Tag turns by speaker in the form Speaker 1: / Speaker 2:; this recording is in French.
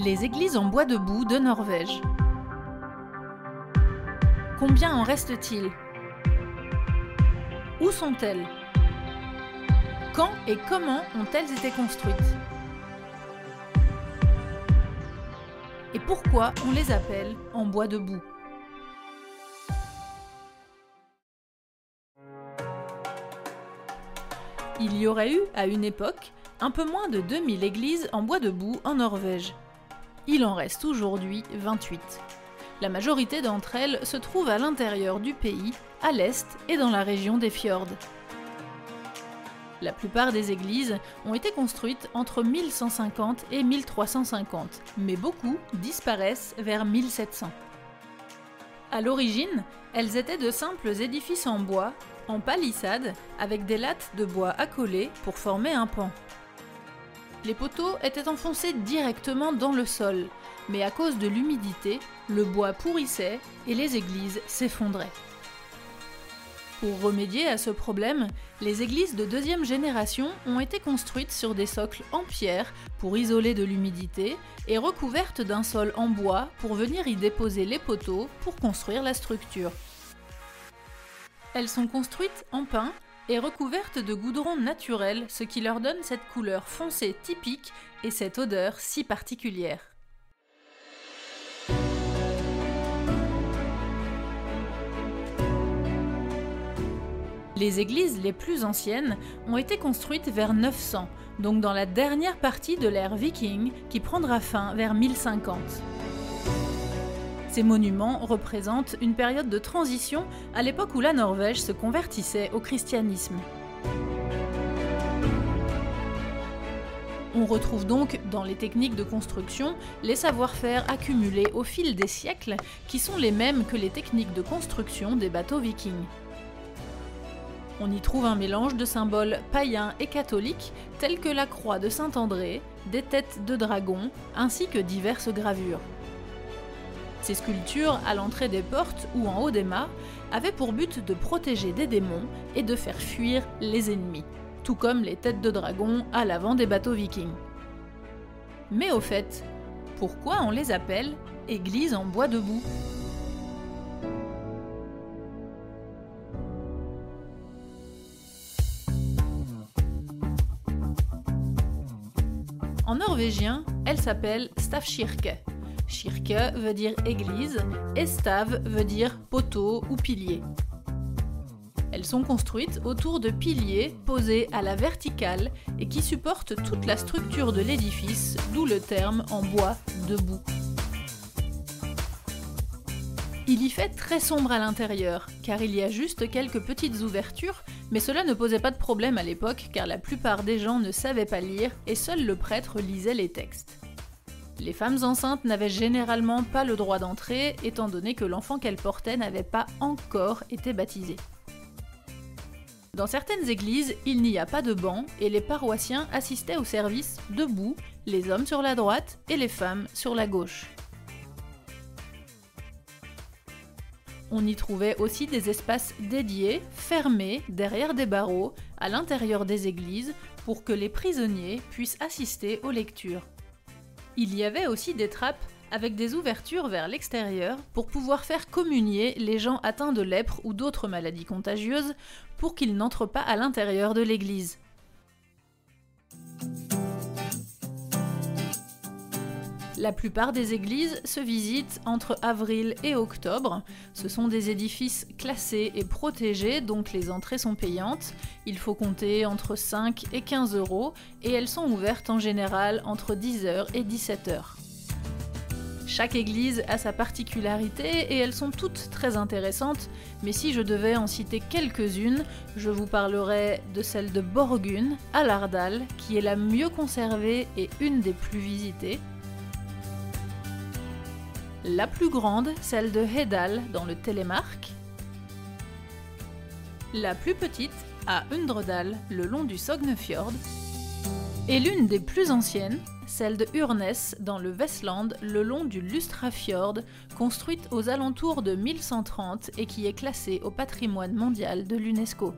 Speaker 1: Les églises en bois debout de Norvège. Combien en reste-t-il? Où sont-elles? Quand et comment ont-elles été construites? Et pourquoi on les appelle en bois debout? Il y aurait eu, à une époque, un peu moins de 2000 églises en bois debout en Norvège. Il en reste aujourd'hui 28. La majorité d'entre elles se trouvent à l'intérieur du pays, à l'est et dans la région des fjords. La plupart des églises ont été construites entre 1150 et 1350, mais beaucoup disparaissent vers 1700. À l'origine, elles étaient de simples édifices en bois, en palissade, avec des lattes de bois accolées pour former un pan. Les poteaux étaient enfoncés directement dans le sol, mais à cause de l'humidité, le bois pourrissait et les églises s'effondraient. Pour remédier à ce problème, les églises de deuxième génération ont été construites sur des socles en pierre pour isoler de l'humidité et recouvertes d'un sol en bois pour venir y déposer les poteaux pour construire la structure. Elles sont construites en pin et recouvertes de goudron naturel, ce qui leur donne cette couleur foncée typique et cette odeur si particulière. Les églises les plus anciennes ont été construites vers 900, donc dans la dernière partie de l'ère viking qui prendra fin vers 1050. Ces monuments représentent une période de transition à l'époque où la Norvège se convertissait au christianisme. On retrouve donc dans les techniques de construction les savoir-faire accumulés au fil des siècles qui sont les mêmes que les techniques de construction des bateaux vikings. On y trouve un mélange de symboles païens et catholiques tels que la croix de Saint-André, des têtes de dragons ainsi que diverses gravures. Ces sculptures, à l'entrée des portes ou en haut des mâts, avaient pour but de protéger des démons et de faire fuir les ennemis, tout comme les têtes de dragon à l'avant des bateaux vikings. Mais au fait, pourquoi on les appelle églises en bois debout? En norvégien, elle s'appelle Stavkirke, Kirke veut dire église et veut dire poteau ou pilier. Elles sont construites autour de piliers posés à la verticale et qui supportent toute la structure de l'édifice, d'où le terme en bois debout. Il y fait très sombre à l'intérieur, car il y a juste quelques petites ouvertures, mais cela ne posait pas de problème à l'époque, car la plupart des gens ne savaient pas lire et seul le prêtre lisait les textes. Les femmes enceintes n'avaient généralement pas le droit d'entrer, étant donné que l'enfant qu'elles portaient n'avait pas encore été baptisé. Dans certaines églises, il n'y a pas de banc et les paroissiens assistaient au service debout, les hommes sur la droite et les femmes sur la gauche. On y trouvait aussi des espaces dédiés, fermés, derrière des barreaux, à l'intérieur des églises, pour que les prisonniers puissent assister aux lectures. Il y avait aussi des trappes avec des ouvertures vers l'extérieur pour pouvoir faire communier les gens atteints de lèpre ou d'autres maladies contagieuses pour qu'ils n'entrent pas à l'intérieur de l'église. La plupart des églises se visitent entre avril et octobre. Ce sont des édifices classés et protégés, donc les entrées sont payantes. Il faut compter entre 5 et 15 euros et elles sont ouvertes en général entre 10h et 17h. Chaque église a sa particularité et elles sont toutes très intéressantes, mais si je devais en citer quelques-unes, je vous parlerai de celle de Borgun, à Lardal, qui est la mieux conservée et une des plus visitées. La plus grande, celle de Hedal dans le Télémark. La plus petite, à Undredal, le long du Sognefjord. Et l'une des plus anciennes, celle de Urnes dans le Vestland, le long du Lustrafjord, construite aux alentours de 1130 et qui est classée au patrimoine mondial de l'UNESCO.